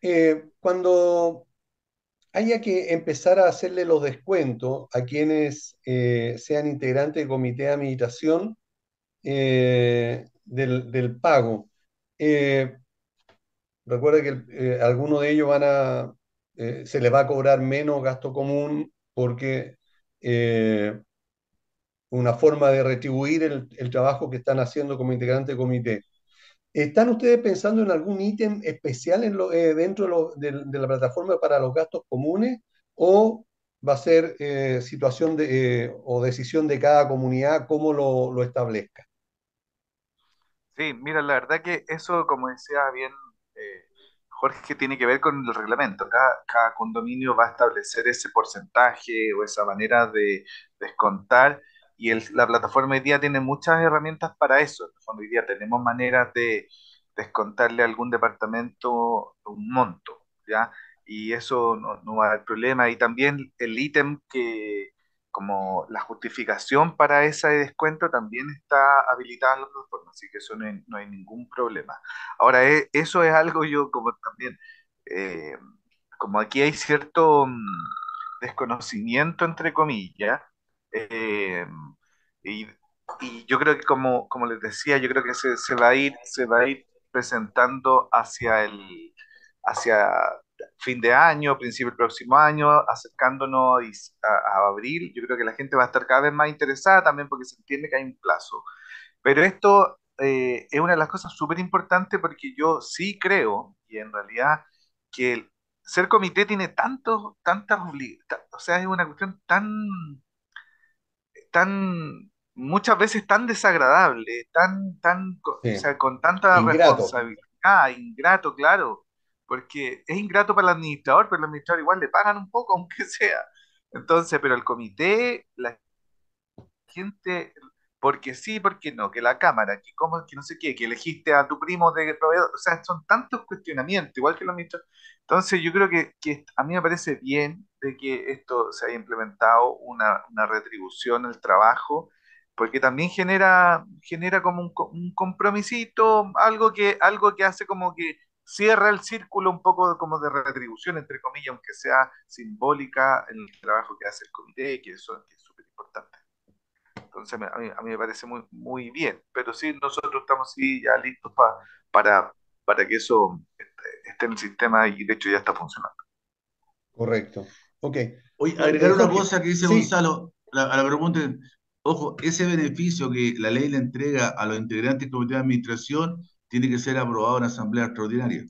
eh, cuando haya que empezar a hacerle los descuentos a quienes eh, sean integrantes del comité de administración del, pago, recuerda que algunos de ellos van a, se les va a cobrar menos gasto común porque una forma de retribuir el, el, trabajo que están haciendo como integrante del comité. ¿Están ustedes pensando en algún ítem especial en lo, eh, dentro de, la plataforma para los gastos comunes o va a ser eh, situación de, eh, o decisión de cada comunidad cómo lo, establezca? Sí, mira, la verdad que eso, como decía bien Jorge, tiene que ver con el reglamento. Cada, cada condominio va a establecer ese porcentaje o esa manera de descontar y el, la plataforma hoy día tiene muchas herramientas para eso. Hoy día tenemos maneras de descontarle a algún departamento un monto, ¿ya? Y eso no, va a haber problema. Y también el ítem que, como la justificación para ese descuento también está habilitada en la plataforma, así que eso no hay, ningún problema. Ahora, e, eso es algo yo como también, eh, como aquí hay cierto mm, desconocimiento, entre comillas, eh, y, yo creo que como, como les decía, yo creo que se, se, va a ir, se va a ir presentando hacia el hacia fin de año, principio del próximo año, acercándonos a, abril. Yo creo que la gente va a estar cada vez más interesada también porque se entiende que hay un plazo. Pero esto eh, es una de las cosas súper importantes porque yo sí creo, y en realidad, que el ser comité tiene tantos, tantas obligaciones, o sea, es una cuestión tan tan, muchas veces tan desagradable, tan, tan, o sea, con tanta responsabilidad, ingrato, claro, porque es ingrato para el administrador, pero el administrador igual le pagan un poco, aunque sea. Entonces, pero el comité, la gente, porque sí, porque no, que la cámara, que cómo, que no sé qué, que elegiste a tu primo de proveedor, o sea, son tantos cuestionamientos, igual que los ministros. Entonces, yo creo que, que a mí me parece bien de que esto se haya implementado una, una retribución al trabajo, porque también genera, genera como un, un, compromisito, algo que, algo que hace como que cierra el círculo un poco como de retribución, entre comillas, aunque sea simbólica, en el trabajo que hace el comité, que eso es súper importante. Entonces, a mí, a mí, me parece muy, muy bien, pero sí, nosotros estamos sí ya listos para, para que eso esté en el sistema y de hecho ya está funcionando. Correcto. Ok. Oye, agregar una cosa que dice Gonzalo, a la pregunta, ojo, ese beneficio que la ley le entrega a los integrantes del comité de administración tiene que ser aprobado en asamblea extraordinaria.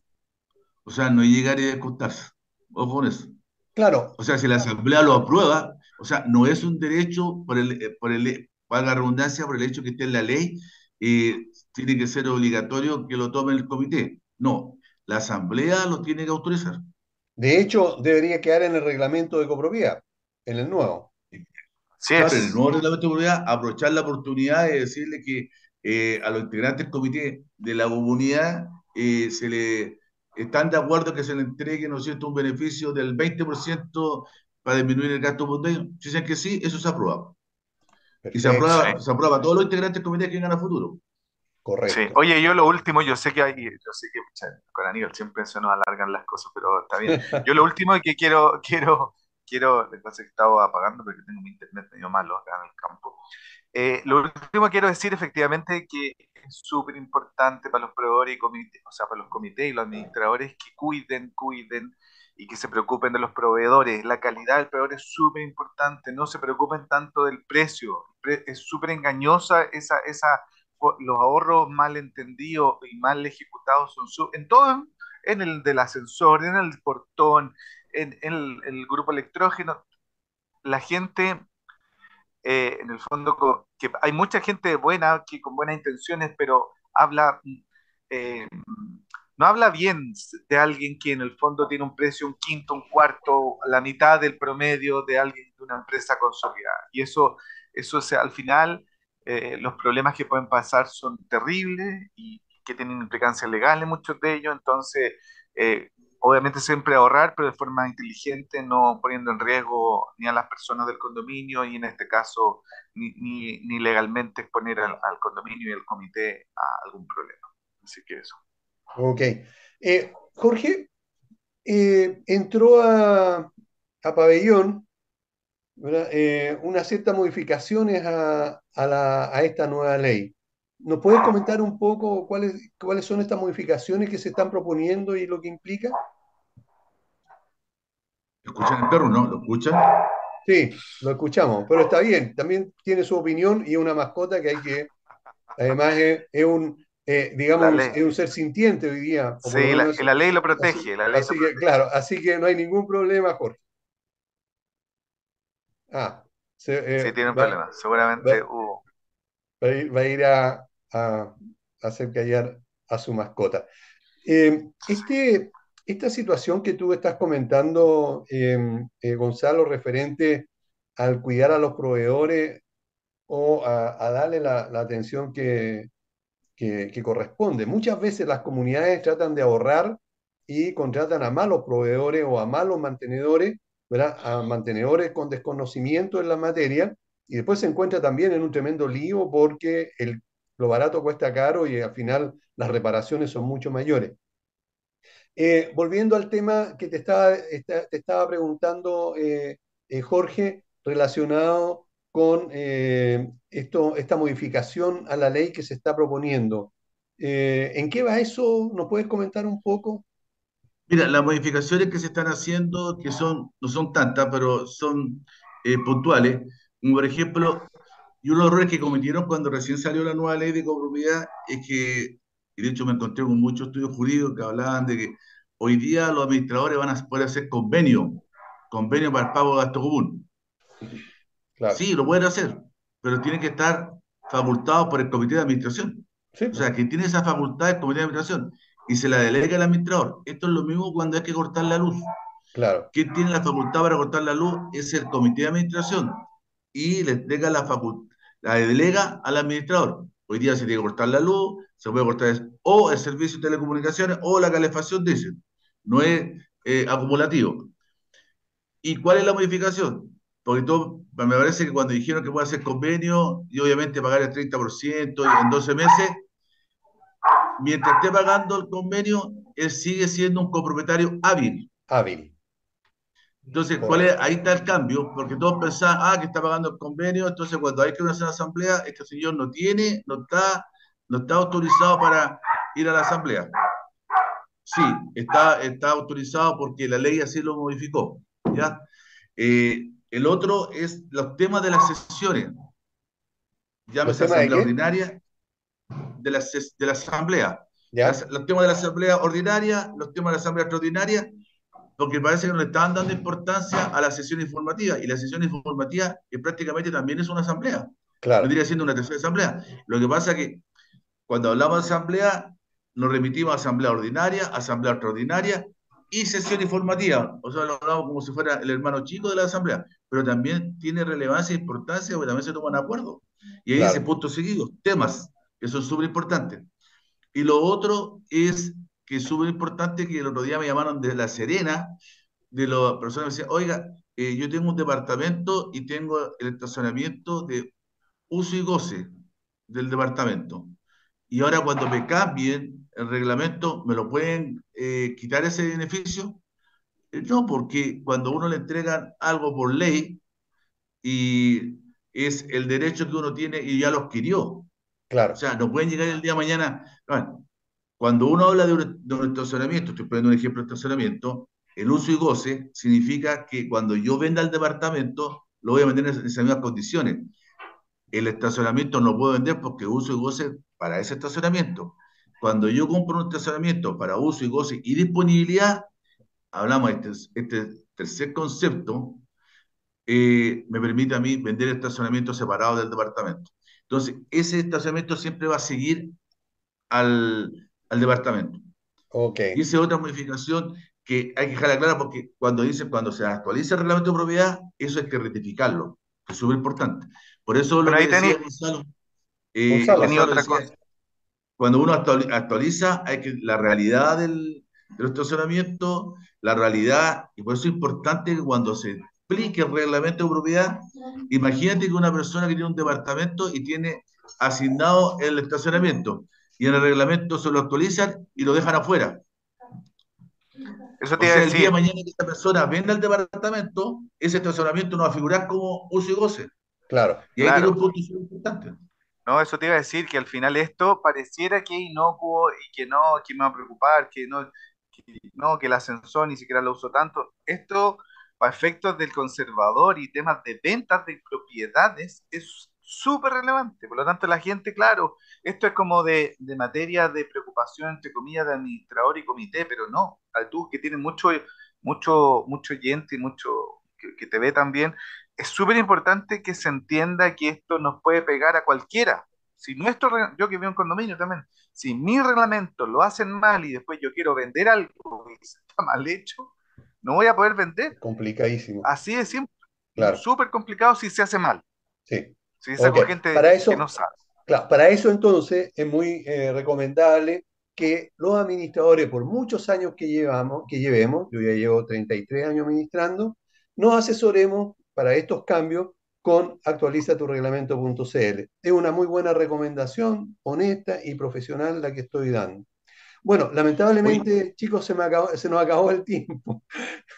O sea, no llegar y descontarse. Ojo con eso. Claro. O sea, si la asamblea lo aprueba, o sea, no es un derecho por el, eh, por el, valga redundancia, por el hecho que esté en la ley, eh, tiene que ser obligatorio que lo tome el comité. No, la asamblea lo tiene que autorizar. De hecho, debería quedar en el reglamento de copropiedad, en el nuevo. Sí, claro, en el nuevo reglamento de copropiedad, aprovechar la oportunidad de decirle que eh, a los integrantes del comité de la comunidad eh, se le están de acuerdo que se le entregue, ¿no es cierto?, un beneficio del 20% para disminuir el gasto monetario. Si dicen que sí, eso se aprueba. Y se aprueba, se aprueba a todos los integrantes del comité que vengan a futuro. Correcto. Sí. Oye, yo lo último, yo sé que hay, yo sé que con Aníbal siempre se nos alargan las cosas, pero está bien. Yo lo último que quiero, quiero, quiero, después que estaba apagando porque tengo mi internet medio malo acá en el campo. Eh, lo último que quiero decir efectivamente que es súper importante para los proveedores y comités, o sea, para los comités y los administradores que cuiden, cuiden y que se preocupen de los proveedores. La calidad del proveedor es súper importante, no se preocupen tanto del precio. Es súper engañosa esa, esa, los ahorros mal entendidos y mal ejecutados son en todo, en el del ascensor, en el portón, en, el, el, grupo electrógeno. La gente eh, en el fondo, que hay mucha gente buena, que con buenas intenciones, pero habla, eh, no habla bien de alguien que en el fondo tiene un precio un quinto, un cuarto, la mitad del promedio de alguien de una empresa consolidada. Y eso, eso al final, eh, los problemas que pueden pasar son terribles y que tienen implicancias legales, muchos de ellos. Entonces, obviamente siempre ahorrar, pero de forma inteligente, no poniendo en riesgo ni a las personas del condominio y en este caso ni, ni, legalmente exponer al, condominio y al comité a algún problema. Así que eso. Ok. Eh, Jorge, eh, entró a, a Pabellón eh, unas ciertas modificaciones a, a, la, a esta nueva ley. ¿Nos puedes comentar un poco cuáles, cuáles son estas modificaciones que se están proponiendo y lo que implica? ¿Escuchan el perro, no? ¿Lo escuchan? Sí, lo escuchamos, pero está bien. También tiene su opinión y una mascota que hay que, además es, un, eh, digamos, es un ser sintiente hoy día. Sí, la, que la ley lo protege. Así, que, claro, así que no hay ningún problema, Jorge. Ah, eh, sí, tiene un problema. Seguramente hubo. Va, a ir a, a, hacer callar a su mascota. Eh, este, esta situación que tú estás comentando, em, eh, Gonzalo, referente al cuidar a los proveedores o a, darle la, atención que, que, corresponde. Muchas veces las comunidades tratan de ahorrar y contratan a malos proveedores o a malos mantenedores, ¿verdad? a mantenedores con desconocimiento en la materia, y después se encuentra también en un tremendo lío porque el lo barato cuesta caro y al final las reparaciones son mucho mayores. Eh, volviendo al tema que te estaba, te estaba preguntando, eh, eh, Jorge, relacionado con esto, esta modificación a la ley que se está proponiendo. ¿En qué va eso? ¿Nos puedes comentar un poco? Mira, las modificaciones que se están haciendo, que son, no son tantas, pero son puntuales, por ejemplo, y uno de los errores que cometieron cuando recién salió la nueva ley de copropiedad es que, y de hecho me encontré con muchos estudios jurídicos que hablaban de que hoy día los administradores van a poder hacer convenio, convenio para el pago de gasto común. Sí, lo pueden hacer, pero tienen que estar facultados por el comité de administración. O sea, quien tiene esa facultad el comité de administración y se la delega al administrador. Esto es lo mismo cuando hay que cortar la luz. Claro. Quien tiene la facultad para cortar la luz es el comité de administración y le delega la facultad la delega al administrador. Hoy día se tiene que cortar la luz, se puede cortar o el servicio de telecomunicaciones o la calefacción, dicen. No es eh, acumulativo. ¿Y cuál es la modificación? Porque todo, me parece que cuando dijeron que puede hacer convenio y obviamente pagar el 30% en 12 meses, mientras esté pagando el convenio, él sigue siendo un copropietario hábil. Hábil. Entonces, ¿cuál es? ahí está el cambio, porque todos pensaban, ah, que está pagando el convenio, entonces cuando hay que hacer una asamblea, este señor no tiene, no está, no está autorizado para ir a la asamblea. Sí, está, está autorizado porque la ley así lo modificó. ¿ya? Eh, el otro es los temas de las sesiones. Llámese asamblea ordinaria de la, de la asamblea. los temas de la asamblea ordinaria, los temas de la asamblea extraordinaria porque parece que no le estaban dando importancia a la sesión informativa, y la sesión informativa que prácticamente también es una asamblea. Claro. Vendría siendo una tercera asamblea. Lo que pasa es que cuando hablamos de asamblea, nos remitimos a asamblea ordinaria, asamblea extraordinaria y sesión informativa. O sea, lo hablamos como si fuera el hermano chico de la asamblea, pero también tiene relevancia e importancia porque también se toman acuerdos. Y ahí claro. dice puntos seguidos, temas que son súper importantes. Y lo otro es que es súper importante que el otro día me llamaron de La Serena, de las personas que decían, oiga, eh, yo tengo un departamento y tengo el estacionamiento de uso y goce del departamento. Y ahora cuando me cambien el reglamento, ¿me lo pueden eh, quitar ese beneficio? Eh, no, porque cuando uno le entregan algo por ley y es el derecho que uno tiene y ya lo adquirió. Claro. O sea, no pueden llegar el día de mañana. Bueno, cuando uno habla de un, estacionamiento, estoy poniendo un ejemplo de estacionamiento, el uso y goce significa que cuando yo venda el departamento, lo voy a vender en esas mismas condiciones. El estacionamiento no puedo vender porque uso y goce para ese estacionamiento. Cuando yo compro un estacionamiento para uso y goce y disponibilidad, hablamos de este, este tercer concepto, eh, me permite a mí vender estacionamiento separado del departamento. Entonces, ese estacionamiento siempre va a seguir al, al departamento. Okay. Y esa es otra modificación que hay que dejarla clara porque cuando dice, cuando se actualiza el reglamento de propiedad, eso hay que rectificarlo, que es súper importante. Por eso lo ahí que decía Gonzalo, eh, Gonzalo, Gonzalo otra decía, cosa. cuando uno actuali- actualiza, hay que la realidad del, del estacionamiento, la realidad, y por eso es importante que cuando se explique el reglamento de propiedad, imagínate que una persona que tiene un departamento y tiene asignado el estacionamiento, y en el reglamento se lo actualizan y lo dejan afuera. Eso O te iba a sea, el día decir. de mañana que esta persona venda el departamento, ese estacionamiento no va a figurar como uso y goce. Claro. Y ahí tiene Claro. un punto importante. No, eso te iba a decir que al final esto pareciera que es inocuo y que no, que me va a preocupar, que no, que no, que el ascensor ni siquiera lo uso tanto. Esto, para efectos del conservador y temas de ventas de propiedades, es súper relevante. Por lo tanto, la gente, claro, esto es como de, de materia de preocupación, entre comillas, de administrador y comité, pero no, a tú que tienes mucho, mucho, mucho oyente y mucho que, te ve también, es súper importante que se entienda que esto nos puede pegar a cualquiera. Si nuestro, yo que vivo en condominio también, si mi reglamento lo hacen mal y después yo quiero vender algo y está mal hecho, no voy a poder vender. Complicadísimo. Así de simple. Claro. Súper complicado si se hace mal. Sí. Si se hace Ok, con gente Para eso, que no sabe. claro, para eso entonces es muy eh, recomendable que los administradores, por muchos años que llevamos, que llevemos, yo ya llevo 33 años administrando, nos asesoremos para estos cambios con actualizaturreglamento.cl. Es una muy buena recomendación, honesta y profesional la que estoy dando. Bueno, lamentablemente, chicos, se, me acabó- se nos acabó el tiempo.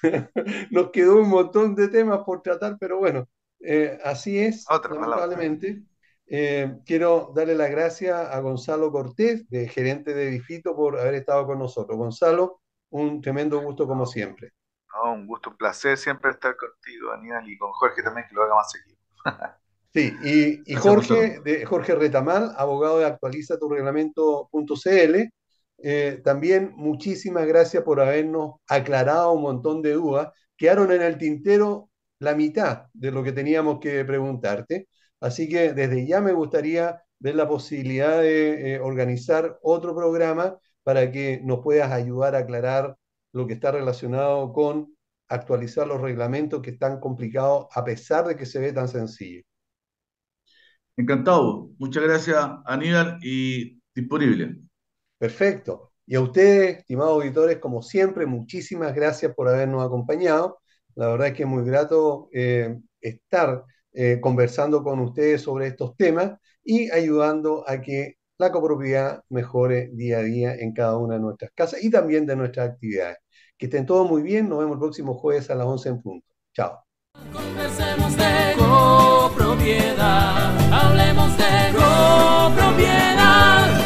Nos quedó un montón de temas por tratar, pero bueno, eh, así es, Otra lamentablemente. Eh, quiero darle las gracias a Gonzalo Cortés, de gerente de Edifito, por haber estado con nosotros. Gonzalo, un tremendo gusto como siempre. No, un gusto, un placer siempre estar contigo, Aníbal, y con Jorge también, que lo haga más seguido. Sí, y, y Jorge, de, Jorge Retamal, abogado de actualizaturreglamento.cl, eh, también muchísimas gracias por habernos aclarado un montón de dudas. Quedaron en el tintero la mitad de lo que teníamos que preguntarte. Así que desde ya me gustaría ver la posibilidad de eh, organizar otro programa para que nos puedas ayudar a aclarar lo que está relacionado con actualizar los reglamentos que están complicados a pesar de que se ve tan sencillo. Encantado. Muchas gracias, Aníbal, y disponible. Perfecto. Y a ustedes, estimados auditores, como siempre, muchísimas gracias por habernos acompañado. La verdad es que es muy grato eh, estar eh, conversando con ustedes sobre estos temas y ayudando a que la copropiedad mejore día a día en cada una de nuestras casas y también de nuestras actividades. Que estén todos muy bien. Nos vemos el próximo jueves a las 11 en punto. Chao. Conversemos de copropiedad. Hablemos de copropiedad.